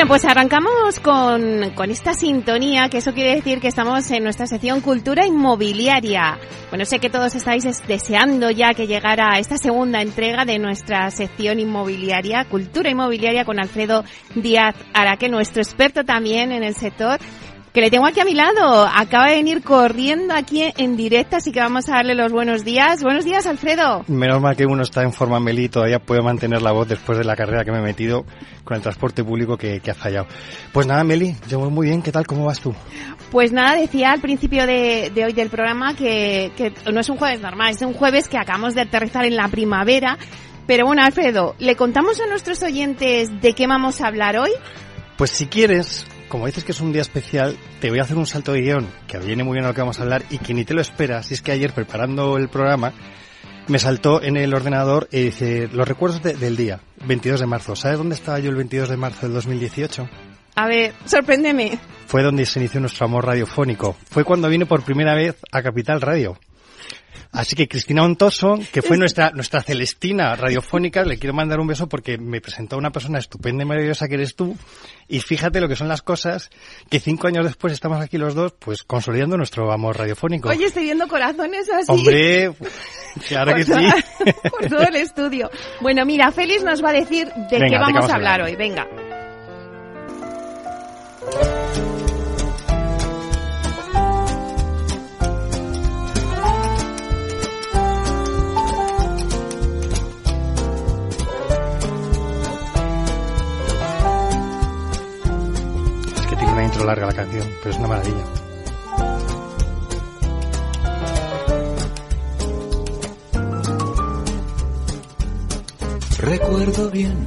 Bueno, pues arrancamos con, con, esta sintonía, que eso quiere decir que estamos en nuestra sección Cultura Inmobiliaria. Bueno, sé que todos estáis deseando ya que llegara esta segunda entrega de nuestra sección inmobiliaria, Cultura Inmobiliaria, con Alfredo Díaz Araque, nuestro experto también en el sector que le tengo aquí a mi lado. Acaba de venir corriendo aquí en directo, así que vamos a darle los buenos días. Buenos días, Alfredo. Menos mal que uno está en forma Meli, todavía puede mantener la voz después de la carrera que me he metido con el transporte público que, que ha fallado. Pues nada, Meli, yo muy bien, ¿qué tal? ¿Cómo vas tú? Pues nada, decía al principio de, de hoy del programa que, que no es un jueves normal, es un jueves que acabamos de aterrizar en la primavera. Pero bueno, Alfredo, ¿le contamos a nuestros oyentes de qué vamos a hablar hoy? Pues si quieres, como dices que es un día especial, te voy a hacer un salto de guion que viene muy bien a lo que vamos a hablar y que ni te lo esperas. Si es que ayer preparando el programa me saltó en el ordenador y dice los recuerdos de, del día, 22 de marzo. ¿Sabes dónde estaba yo el 22 de marzo del 2018? A ver, sorpréndeme. Fue donde se inició nuestro amor radiofónico. Fue cuando vine por primera vez a Capital Radio. Así que Cristina Ontoso, que fue nuestra, nuestra Celestina radiofónica, le quiero mandar un beso porque me presentó una persona estupenda y maravillosa que eres tú. Y fíjate lo que son las cosas, que cinco años después estamos aquí los dos, pues consolidando nuestro amor radiofónico. Oye, estoy viendo corazones así. Hombre, claro que toda, sí. Por todo el estudio. Bueno, mira, Félix nos va a decir de Venga, qué ¿de vamos, a a hablar hablar? hoy. Venga. Larga la canción, pero es una maravilla. Recuerdo bien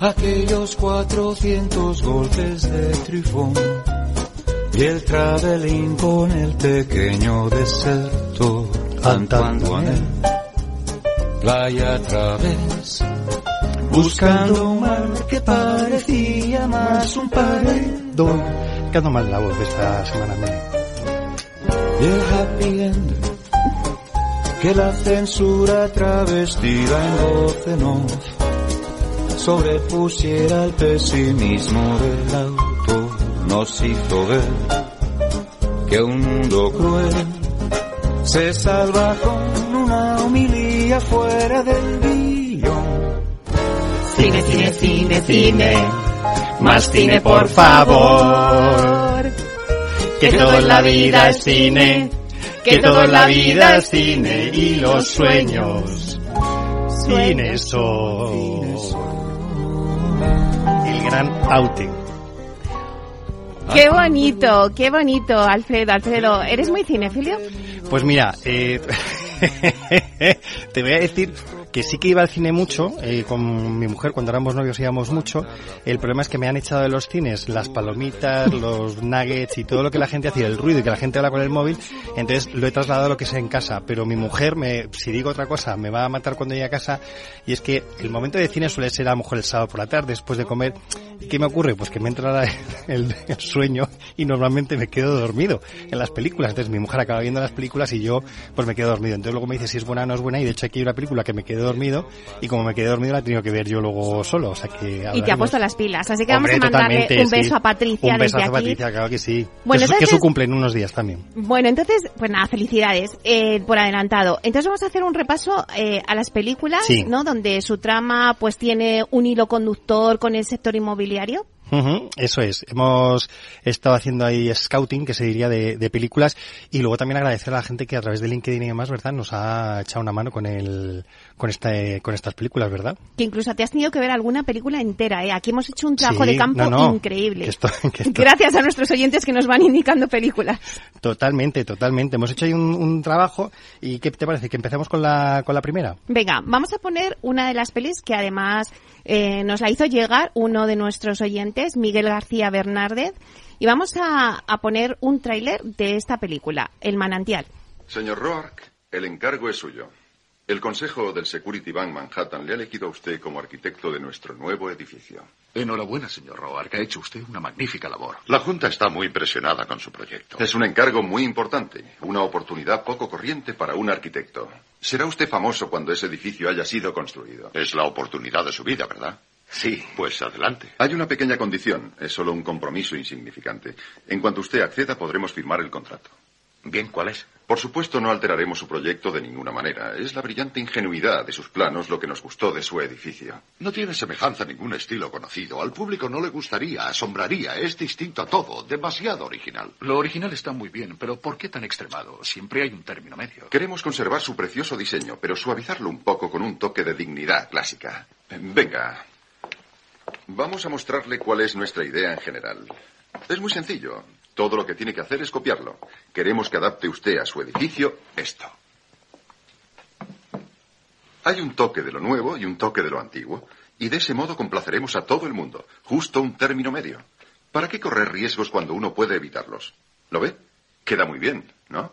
aquellos 400 golpes de trifón y el traveling con el pequeño deserto Antoine playa a través buscando un mar que parecía más un paredón Quedando mal la voz de esta semana, Meli. y el happy end que la censura travestida en voz sobrepusiera el pesimismo del auto nos hizo ver que un mundo cruel se salva con una humilía fuera del guion Cine, cine, cine, cine. Más cine, por favor. Que todo en la vida es cine. Que todo en la vida es cine. Y los sueños, cine son. El gran outing. Qué bonito, qué bonito, Alfredo. Alfredo, ¿eres muy cinefilio? Pues mira, eh, te voy a decir que sí que iba al cine mucho, eh, con mi mujer cuando éramos novios íbamos mucho. El problema es que me han echado de los cines las palomitas, los nuggets y todo lo que la gente hacía, el ruido y que la gente habla con el móvil. Entonces lo he trasladado a lo que es en casa. Pero mi mujer, me, si digo otra cosa, me va a matar cuando llegue a casa. Y es que el momento de cine suele ser a lo mejor el sábado por la tarde, después de comer. ¿Y qué me ocurre? Pues que me entra el, el sueño y normalmente me quedo dormido en las películas. Entonces mi mujer acaba viendo las películas y yo pues me quedo dormido. Entonces luego me dice si es buena o no es buena y de hecho aquí hay una película que me quedé dormido y como me quedé dormido la he tenido que ver yo luego solo. O sea que Y te ha puesto las pilas. Así que Hombre, vamos a mandarle un beso sí. a Patricia Un desde besazo a aquí. Patricia, claro que sí. Bueno, que, es- que entonces- su cumple en unos días también. Bueno, entonces, pues nada, felicidades eh, por adelantado. Entonces vamos a hacer un repaso eh, a las películas, Sí. ¿no? Donde su trama pues tiene un hilo conductor con el sector inmobiliario. Eso es. Hemos estado haciendo ahí scouting, que se diría, de, de películas. Y luego también agradecer a la gente que a través de LinkedIn y demás, ¿verdad? Nos ha echado una mano con el, con este, con estas películas, ¿verdad? Que incluso te has tenido que ver alguna película entera, ¿eh? Aquí hemos hecho un trabajo Sí, de campo no, no, increíble. que esto- que esto- Gracias a nuestros oyentes que nos van indicando películas. Totalmente, totalmente. Hemos hecho ahí un, un trabajo. ¿Y qué te parece? ¿Que empecemos con la, con la primera? Venga, vamos a poner una de las pelis que además eh, nos la hizo llegar uno de nuestros oyentes, Miguel García Bernárdez, y vamos a, a poner un tráiler de esta película, El manantial. Señor Roark, el encargo es suyo. El Consejo del Security Bank Manhattan le ha elegido a usted como arquitecto de nuestro nuevo edificio. Enhorabuena, señor Roark. Ha hecho usted una magnífica labor. La Junta está muy impresionada con su proyecto. Es un encargo muy importante, una oportunidad poco corriente para un arquitecto. Será usted famoso cuando ese edificio haya sido construido. Es la oportunidad de su vida, ¿verdad? Sí. Pues adelante. Hay una pequeña condición, es solo un compromiso insignificante. En cuanto usted acceda, podremos firmar el contrato. Bien, ¿cuál es? Por supuesto, no alteraremos su proyecto de ninguna manera. Es la brillante ingenuidad de sus planos lo que nos gustó de su edificio. No tiene semejanza a ningún estilo conocido. Al público no le gustaría, asombraría. Es distinto a todo. Demasiado original. Lo original está muy bien, pero ¿por qué tan extremado? Siempre hay un término medio. Queremos conservar su precioso diseño, pero suavizarlo un poco con un toque de dignidad clásica. Venga. Vamos a mostrarle cuál es nuestra idea en general. Es muy sencillo. Todo lo que tiene que hacer es copiarlo. Queremos que adapte usted a su edificio esto. Hay un toque de lo nuevo y un toque de lo antiguo, y de ese modo complaceremos a todo el mundo. Justo un término medio. ¿Para qué correr riesgos cuando uno puede evitarlos? ¿Lo ve? Queda muy bien, ¿no?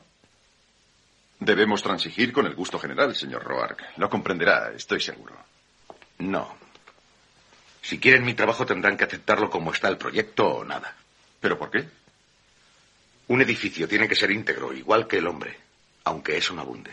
Debemos transigir con el gusto general, señor Roark. Lo comprenderá, estoy seguro. No. Si quieren mi trabajo tendrán que aceptarlo como está el proyecto o nada. ¿Pero por qué? Un edificio tiene que ser íntegro, igual que el hombre, aunque eso no abunde.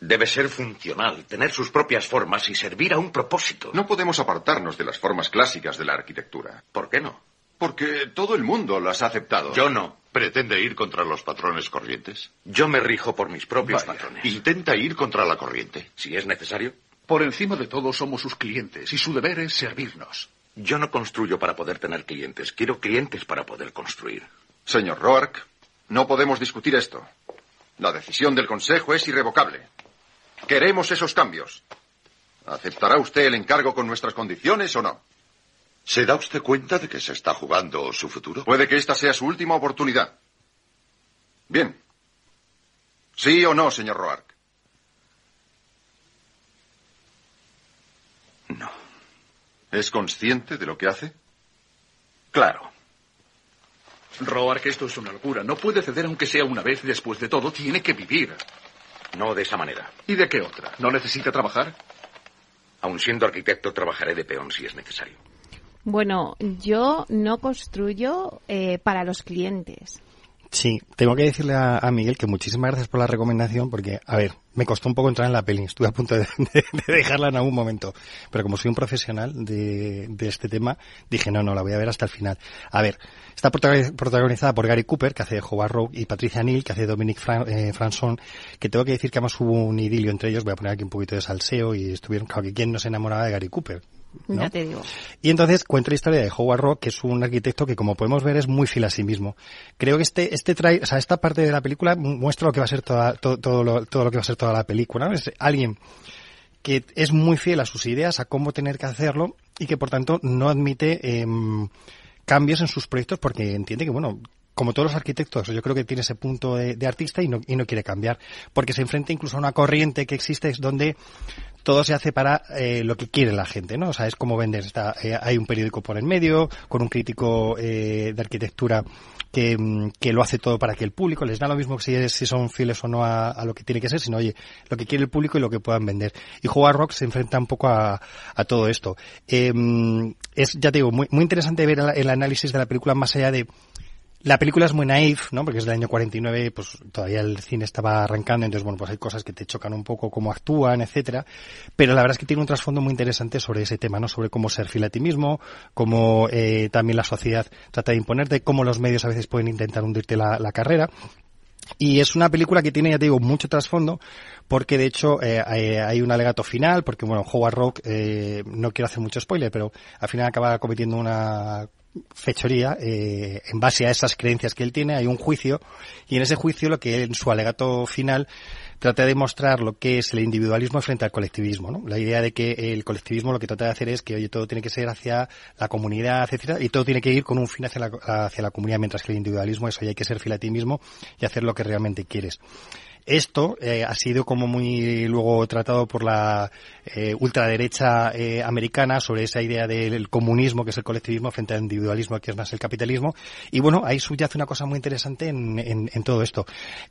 Debe ser funcional, tener sus propias formas y servir a un propósito. No podemos apartarnos de las formas clásicas de la arquitectura. ¿Por qué no? Porque todo el mundo las ha aceptado. Yo no. ¿Pretende ir contra los patrones corrientes? Yo me rijo por mis propios Vaya. patrones. Intenta ir contra la corriente. Si es necesario, Por encima de todo somos sus clientes y su deber es servirnos. yo no construyo para poder tener clientes. Quiero clientes para poder construir. Señor Roark, no podemos discutir esto. La decisión del Consejo es irrevocable. Queremos esos cambios. ¿Aceptará usted el encargo con nuestras condiciones o no? ¿Se da usted cuenta de que se está jugando su futuro? Puede que esta sea su última oportunidad. Bien. ¿Sí o no, señor Roark? No. ¿Es consciente de lo que hace? Claro. Roark, esto es una locura. No puede ceder aunque sea una vez. Después de todo, tiene que vivir. No de esa manera. ¿Y de qué otra? ¿No necesita trabajar? Aun siendo arquitecto, trabajaré de peón si es necesario. Bueno, yo no construyo eh, para los clientes. Sí, tengo que decirle a, a Miguel que muchísimas gracias por la recomendación porque, a ver, me costó un poco entrar en la peli, estuve a punto de, de- de dejarla en algún momento, pero como soy un profesional de, de este tema, dije no, no, la voy a ver hasta el final. A ver, está protagoniz- protagonizada por Gary Cooper, que hace de Howard y Patricia Neal, que hace Dominic Fran- eh, Franson, que tengo que decir que además hubo un idilio entre ellos, voy a poner aquí un poquito de salseo, y estuvieron, claro, que quién no se enamoraba de Gary Cooper. ¿No? Ya te digo. Y entonces cuento la historia de Howard Rock, que es un arquitecto que, como podemos ver, es muy fiel a sí mismo. Creo que este, este trae, o sea, esta parte de la película mu- muestra lo que va a ser toda, todo, todo lo, todo lo que va a ser toda la película. ¿no? Es alguien que es muy fiel a sus ideas, a cómo tener que hacerlo, y que por tanto no admite em, cambios en sus proyectos porque entiende que, bueno, como todos los arquitectos, yo creo que tiene ese punto de, artista y no, y no quiere cambiar, porque se enfrenta incluso a una corriente que existe es donde todo se hace para eh, lo que quiere la gente, ¿no? O sea, es como vender. Está, eh, hay un periódico por el medio, con un crítico eh, de arquitectura que, mm, que lo hace todo para que el público les da lo mismo si, es- si son fieles o no a, lo que tiene que ser, sino, oye, lo que quiere el público y lo que puedan vender. Y Jugar Rock se enfrenta un poco a, a todo esto. Eh, es, ya te digo, muy, interesante ver el análisis de la película más allá de la película es muy naif, ¿no? Porque es del año 49, pues todavía el cine estaba arrancando, entonces bueno, pues hay cosas que te chocan un poco, cómo actúan, etcétera. Pero la verdad es que tiene un trasfondo muy interesante sobre ese tema, ¿no? Sobre cómo ser fiel a ti mismo, cómo eh, también la sociedad trata de imponerte, cómo los medios a veces pueden intentar hundirte la, carrera. Y es una película que tiene, ya te digo, mucho trasfondo, porque de hecho eh, hay, hay un alegato final, porque bueno, Howard Rock, eh, no quiero hacer mucho spoiler, pero al final acaba cometiendo una fechoría, eh, en base a esas creencias que él tiene, hay un juicio, y en ese juicio lo que en su alegato final trata de demostrar lo que es el individualismo frente al colectivismo, ¿no? La idea de que el colectivismo lo que trata de hacer es que, oye, todo tiene que ser hacia la comunidad, etcétera, y todo tiene que ir con un fin hacia la, hacia la comunidad, mientras que el individualismo es, oye, hay que ser fiel a ti mismo y hacer lo que realmente quieres. Esto eh, ha sido como muy luego tratado por la eh, ultraderecha eh, americana sobre esa idea del comunismo, que es el colectivismo, frente al individualismo, que es más el capitalismo. Y bueno, ahí subyace una cosa muy interesante en, en, en todo esto.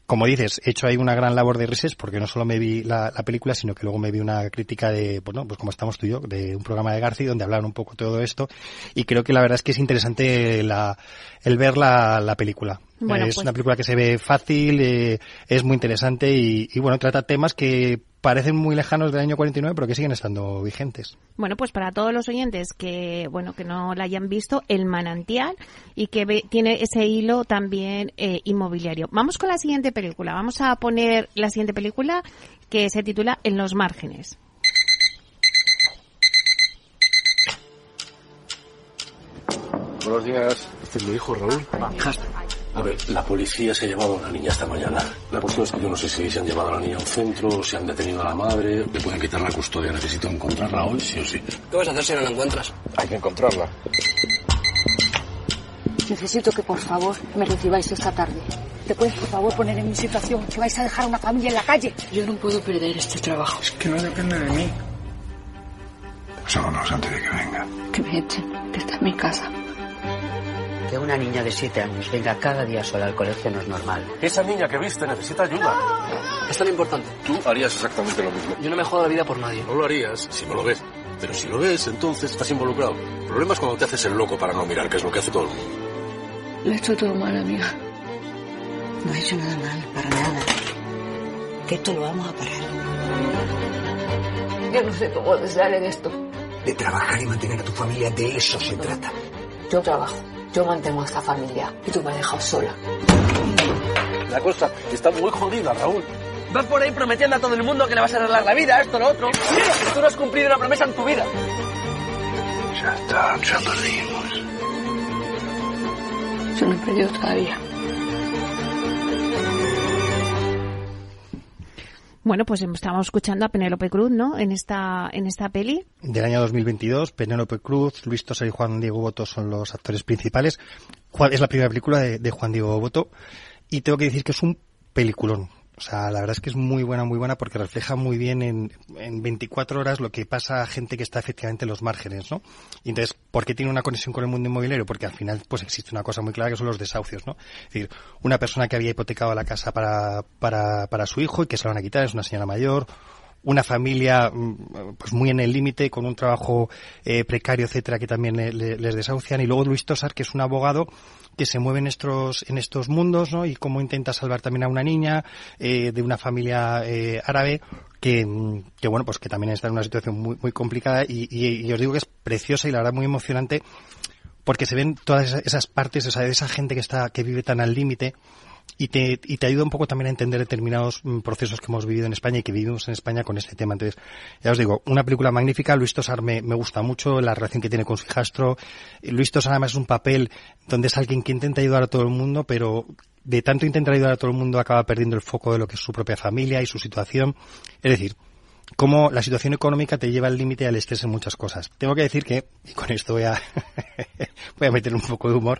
Como dices, he hecho ahí una gran labor de research, porque no solo me vi la, la, película, sino que luego me vi una crítica de, bueno, pues como estamos tú y yo, de un programa de García, donde hablaron un poco todo esto. Y creo que la verdad es que es interesante la, el ver la, la película. Bueno, es pues... una película que se ve fácil, eh, es muy interesante y, y, bueno, trata temas que parecen muy lejanos del año 49, pero que siguen estando vigentes. Bueno, pues para todos los oyentes que, bueno, que no la hayan visto, El Manantial y que ve, tiene ese hilo también eh, inmobiliario. Vamos con la siguiente película. Vamos a poner la siguiente película que se titula En los márgenes. Buenos días. Este es mi hijo Raúl. A ver, la policía se ha llevado a la niña esta mañana. La cuestión es que yo no sé si se han llevado a la niña a un centro, si han detenido a la madre, le pueden quitar la custodia. Necesito encontrarla hoy, sí o sí. ¿Qué vas a hacer si no la encuentras? Hay que encontrarla. Necesito que por favor me recibáis esta tarde. ¿Te puedes por favor poner en mi situación? Que vais a dejar una familia en la calle. Yo no puedo perder este trabajo. Es que no depende de mí. Sábanos antes de que venga. Que me echen, que está en mi casa. Que una niña de siete años venga cada día sola al colegio no es normal. Esa niña que viste necesita ayuda. Es tan importante. Tú harías exactamente lo mismo. Yo no me jodo la vida por nadie. No lo harías si no lo ves. Pero si lo ves, entonces estás involucrado. El problema es cuando te haces el loco para no mirar, que es lo que hace todo el mundo. Lo he hecho todo mal, amiga. No he hecho nada mal, para nada. Que esto lo vamos a parar. Yo no sé cómo sale de esto. De trabajar y mantener a tu familia, de eso se trata. Yo trabajo. Yo mantengo a esta familia y tú me has dejado sola. La cosa está muy jodida, Raúl. Vas por ahí prometiendo a todo el mundo que le vas a arreglar la vida, esto, lo otro. Mira, tú no has cumplido una promesa en tu vida. Ya está, ya perdimos. Yo no he perdido todavía. Bueno, pues estamos escuchando a Penélope Cruz, ¿no? En esta, en esta peli. Del año 2022, Penélope Cruz, Luis Tosar y Juan Diego Boto son los actores principales. Es la primera película de, de Juan Diego Boto. Y tengo que decir que es un peliculón. O sea, la verdad es que es muy buena, muy buena porque refleja muy bien en, en 24 horas lo que pasa a gente que está efectivamente en los márgenes, ¿no? Y entonces, ¿por qué tiene una conexión con el mundo inmobiliario? Porque al final, pues existe una cosa muy clara que son los desahucios, ¿no? Es decir, una persona que había hipotecado la casa para, para, para su hijo y que se la van a quitar, es una señora mayor, una familia pues muy en el límite con un trabajo eh, precario etcétera que también le, le, les desahucian y luego Luis Tosar que es un abogado que se mueve en estos en estos mundos ¿no? y cómo intenta salvar también a una niña eh, de una familia eh, árabe que, que bueno pues que también está en una situación muy muy complicada y, y, y os digo que es preciosa y la verdad muy emocionante porque se ven todas esas partes o sea, de esa gente que está que vive tan al límite y te, y te ayuda un poco también a entender determinados procesos que hemos vivido en España y que vivimos en España con este tema. Entonces, ya os digo, una película magnífica. Luis Tosar me, me gusta mucho, la relación que tiene con su hijastro. Luis Tosar además es un papel donde es alguien que intenta ayudar a todo el mundo, pero de tanto intentar ayudar a todo el mundo acaba perdiendo el foco de lo que es su propia familia y su situación. Es decir, cómo la situación económica te lleva al límite al estrés en muchas cosas. Tengo que decir que, y con esto voy a, voy a meter un poco de humor,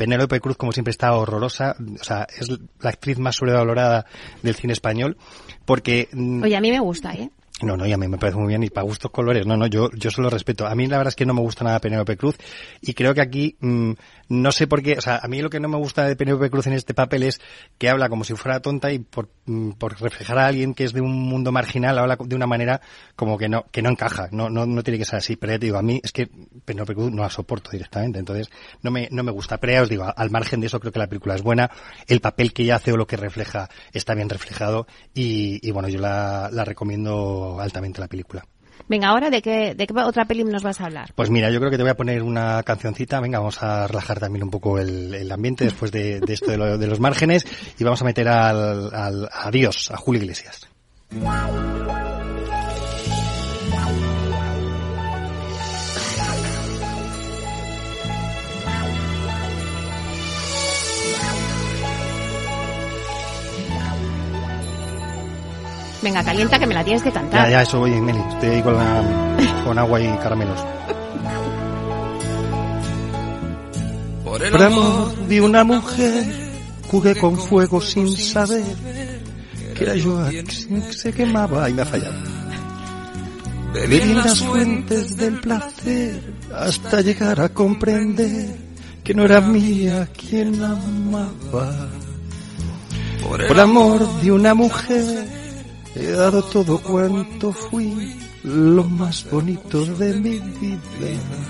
Penélope Cruz, como siempre, está horrorosa. O sea, es la actriz más sobrevalorada del cine español. Porque. Oye, a mí me gusta, ¿eh? No, no, y a mí me parece muy bien y para gustos colores. No, no, yo, yo solo respeto. A mí la verdad es que no me gusta nada Penélope Cruz y creo que aquí mmm, no sé por qué, o sea, a mí lo que no me gusta de Penélope Cruz en este papel es que habla como si fuera tonta y por, mmm, por reflejar a alguien que es de un mundo marginal habla de una manera como que no, que no encaja. No, no, no tiene que ser así. Pero ya te digo, a mí es que Penélope Cruz no la soporto directamente. Entonces, no me, no me gusta. Pero ya os digo, al margen de eso creo que la película es buena. El papel que ella hace o lo que refleja está bien reflejado y, y bueno, yo la, la recomiendo altamente la película. Venga, ahora de qué, de qué otra peli nos vas a hablar. Pues mira, yo creo que te voy a poner una cancioncita. Venga, vamos a relajar también un poco el, el ambiente después de, de esto de, lo, de, los márgenes y vamos a meter al, al a Dios, a Julio Iglesias. Venga, calienta que me la tienes que cantar. Ya, ya, eso voy, Meli. Estoy ahí con, la, con agua y caramelos. Por el Por amor de una mujer jugué con fuego sin saber que era yo a que se quemaba y me ha fallado. Bebí en las fuentes del placer hasta llegar a comprender que no era mía quien amaba. Por amor de una mujer he dado todo cuanto fui, lo más bonito de mi vida.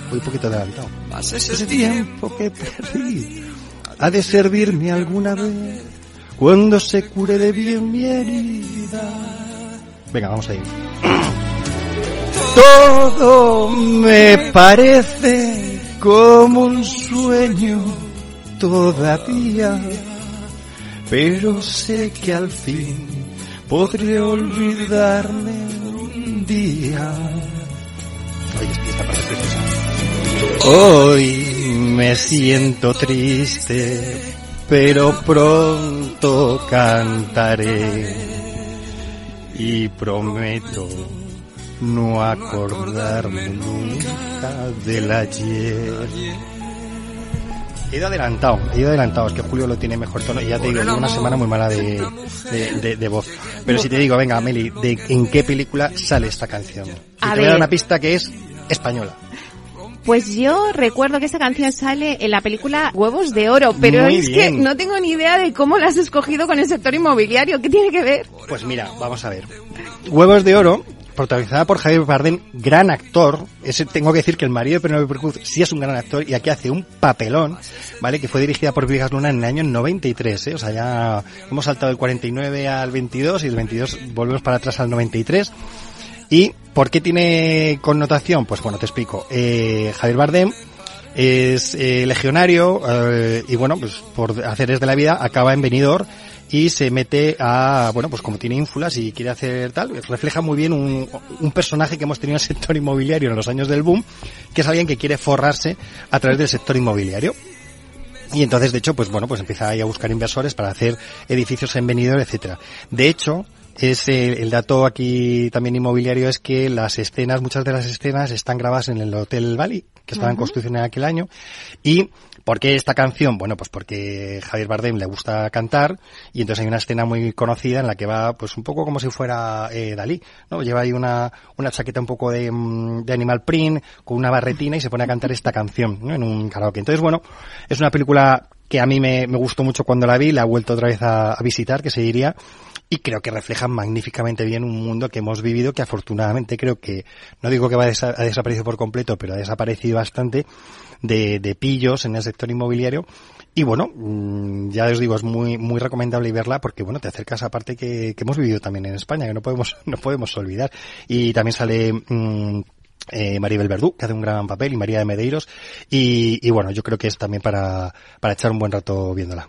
Voy un poquito adelantado. Más Ese tiempo que perdí ha de servirme alguna vez cuando se cure de bien mi herida. Venga, vamos a ir. Todo me parece como un sueño todavía, pero sé que al fin podré olvidarme un día. Hoy me siento triste, pero pronto cantaré y prometo no acordarme nunca del ayer. He ido adelantado, he ido adelantado, es que Julio lo tiene mejor tono y ya te digo, llevo una semana muy mala de, de, de- de voz. Pero si te digo, venga, Meli, ¿de ¿en qué película sale esta canción? Y A te voy a dar una pista que es española. Pues yo recuerdo que esta canción sale en la película Huevos de Oro, pero Muy es bien. que no tengo ni idea de cómo la has escogido con el sector inmobiliario. ¿Qué tiene que ver? Pues mira, vamos a ver. Huevos de Oro, protagonizada por Javier Bardem, gran actor. Tengo que decir que el marido de Penélope Cruz sí es un gran actor y aquí hace un papelón, ¿vale? Que fue dirigida por Vigas Luna en el año 93, ¿eh? O sea, ya hemos saltado del 49 al 22 y del 22 volvemos para atrás al 93. ¿Y por qué tiene connotación? Pues bueno, te explico. Eh, Javier Bardem es eh, legionario eh, y bueno, pues por haceres de la vida acaba en Benidorm y se mete a, bueno, pues como tiene ínfulas y quiere hacer tal, refleja muy bien un, un personaje que hemos tenido en el sector inmobiliario en los años del boom, que es alguien que quiere forrarse a través del sector inmobiliario. Y entonces, de hecho, pues bueno, pues empieza ahí a buscar inversores para hacer edificios en Benidorm, etcétera. De hecho, es el, el dato aquí también inmobiliario es que las escenas, muchas de las escenas están grabadas en el Hotel Bali, que estaba en construcción en aquel año. Y ¿por qué esta canción? Bueno, pues porque Javier Bardem le gusta cantar y entonces hay una escena muy conocida en la que va pues un poco como si fuera eh, Dalí, ¿no? Lleva ahí una, una chaqueta un poco de, mm, de animal print con una barretina y se pone a cantar esta canción, ¿no? En un karaoke. Entonces, bueno, es una película que a mí me, me gustó mucho cuando la vi, la he vuelto otra vez a, a visitar, que se diría, y creo que refleja magníficamente bien un mundo que hemos vivido que afortunadamente creo que, no digo que va a, desa- ha desaparecido por completo, pero ha desaparecido bastante de, pillos en el sector inmobiliario. Y bueno, mm, ya os digo, es muy, muy recomendable verla porque bueno, te acercas a parte que, que hemos vivido también en España, que no podemos, no podemos olvidar. Y también sale, mm, eh, Maribel Verdú, que hace un gran papel, y María de Medeiros. Y, y bueno, yo creo que es también para, para echar un buen rato viéndola.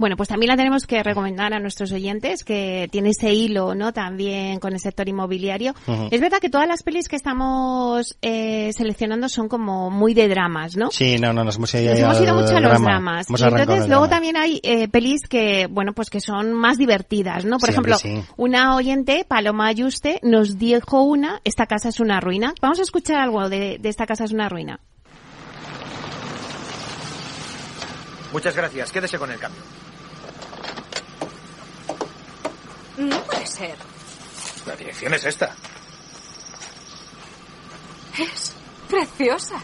Bueno, pues también la tenemos que recomendar a nuestros oyentes, que tiene ese hilo, ¿no? También con el sector inmobiliario. Es verdad que todas las pelis que estamos eh, seleccionando son como muy de dramas, ¿no? Sí, no, no, nos hemos ido, Nos hemos ido mucho a los drama. dramas. Hemos Y entonces luego drama. también hay eh, pelis que, bueno, pues que son más divertidas, ¿no? Por Sí, ejemplo, sí. una oyente, Paloma Ayuste, nos dijo una, esta casa es una ruina. Vamos a escuchar algo de, de esta casa es una ruina. Muchas gracias. Quédese con el cambio. No puede ser. La dirección es esta. Es preciosa.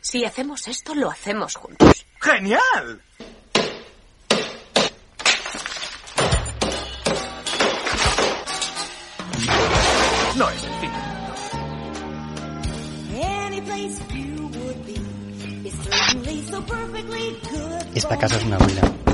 Si hacemos esto, lo hacemos juntos. ¡Genial! No es el fin. Esta casa es una ruina.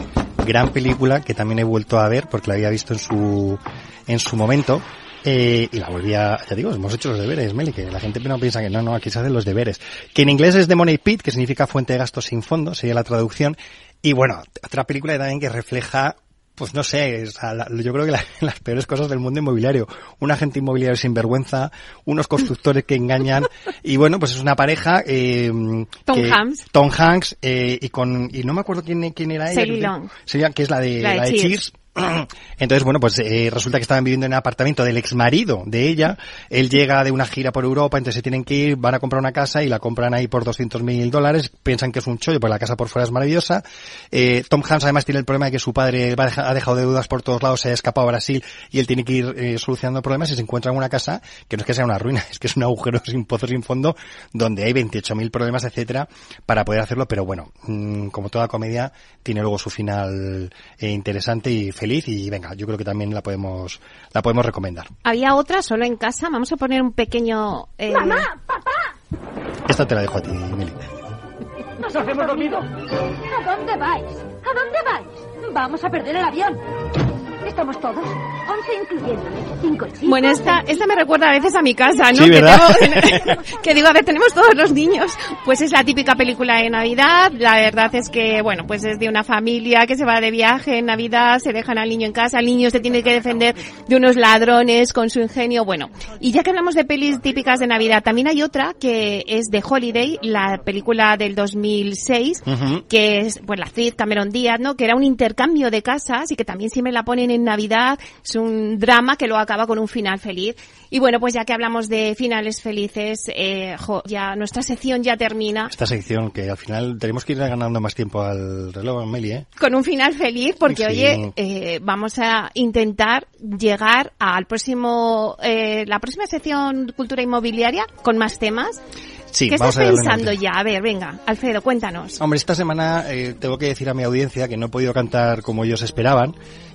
Gran película que también he vuelto a ver porque la había visto en su en su momento. eh, y la volví a, ya digo, hemos hecho los deberes, Meli, que la gente no piensa que no, no, aquí se hacen los deberes. Que en inglés es The Money Pit, que significa fuente de gastos sin fondo, sería la traducción. Y bueno, otra película también que refleja, pues no sé, o sea, la- yo creo que la- las peores cosas del mundo inmobiliario. Un agente inmobiliario sin vergüenza, unos constructores que engañan, y bueno, pues es una pareja, eh, Tom que- Hanks. Tom Hanks, eh, y con, y no me acuerdo quién, quién era ella. Celine. Sería, que es la de, La de la de Cheers. Cheers. Entonces, bueno, pues eh, resulta que estaban viviendo en un apartamento del ex marido de ella. Él llega de una gira por Europa, entonces se tienen que ir, van a comprar una casa y la compran ahí por 200 mil dólares. Piensan que es un chollo, porque la casa por fuera es maravillosa. Eh, Tom Hanks además tiene el problema de que su padre ha dejado deudas por todos lados, se ha escapado a Brasil y él tiene que ir eh, solucionando problemas y se encuentra en una casa que no es que sea una ruina, es que es un agujero sin pozo sin fondo donde hay 28 mil problemas, etcétera, para poder hacerlo. Pero bueno, mm, como toda comedia, tiene luego su final eh, interesante y feliz y venga, yo creo que también la podemos la podemos recomendar. Había otra solo en casa. Vamos a poner un pequeño. eh, Esta te la dejo a ti, Meli. ¡Nos hemos dormido! ¿A dónde vais? ¿A dónde vais? Vamos a perder el avión. Estamos todos, once incluyéndome, cinco chicos. Bueno, esta, esta me recuerda a veces a mi casa, ¿no? Sí, que, tengo- que digo, a ver, tenemos todos los niños. Pues es la típica película de Navidad. La verdad es que, bueno, pues es de una familia que se va de viaje en Navidad, se dejan al niño en casa, el niño se tiene que defender de unos ladrones con su ingenio. Bueno, y ya que hablamos de pelis típicas de Navidad, también hay otra que es de Holiday, la película del 2006, que es pues la actriz Cameron Díaz, ¿no? Que era un intercambio de casas y que también siempre la ponen en Navidad. Es un drama que luego acaba con un final feliz. Y bueno, pues ya que hablamos de finales felices, eh, jo, ya nuestra sección ya termina Esta sección que al final tenemos que ir ganando más tiempo al reloj, Meli, ¿eh? con un final feliz porque Sí. oye eh, vamos a intentar llegar al próximo eh, la próxima sección cultura inmobiliaria con más temas Sí, ¿qué estás pensando ya? a ver venga Alfredo cuéntanos Hombre, esta semana eh, tengo que decir a mi audiencia que no he podido cantar como ellos esperaban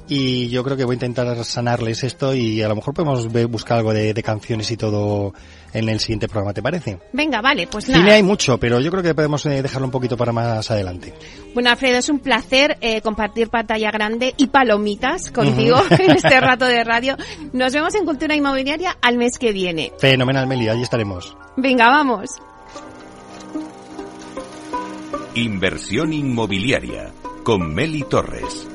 y yo creo que voy a intentar sanarles esto y a lo mejor podemos buscar algo de, de canciones y todo en el siguiente programa, ¿te parece? venga vale pues Cine nada hay mucho, pero yo creo que podemos eh, dejarlo un poquito para más adelante. bueno Alfredo es un placer eh, compartir pantalla grande y palomitas contigo en este rato de radio nos vemos en cultura inmobiliaria al mes que viene Fenomenal, Meli, ahí estaremos. venga vamos Inversión inmobiliaria con Meli Torres.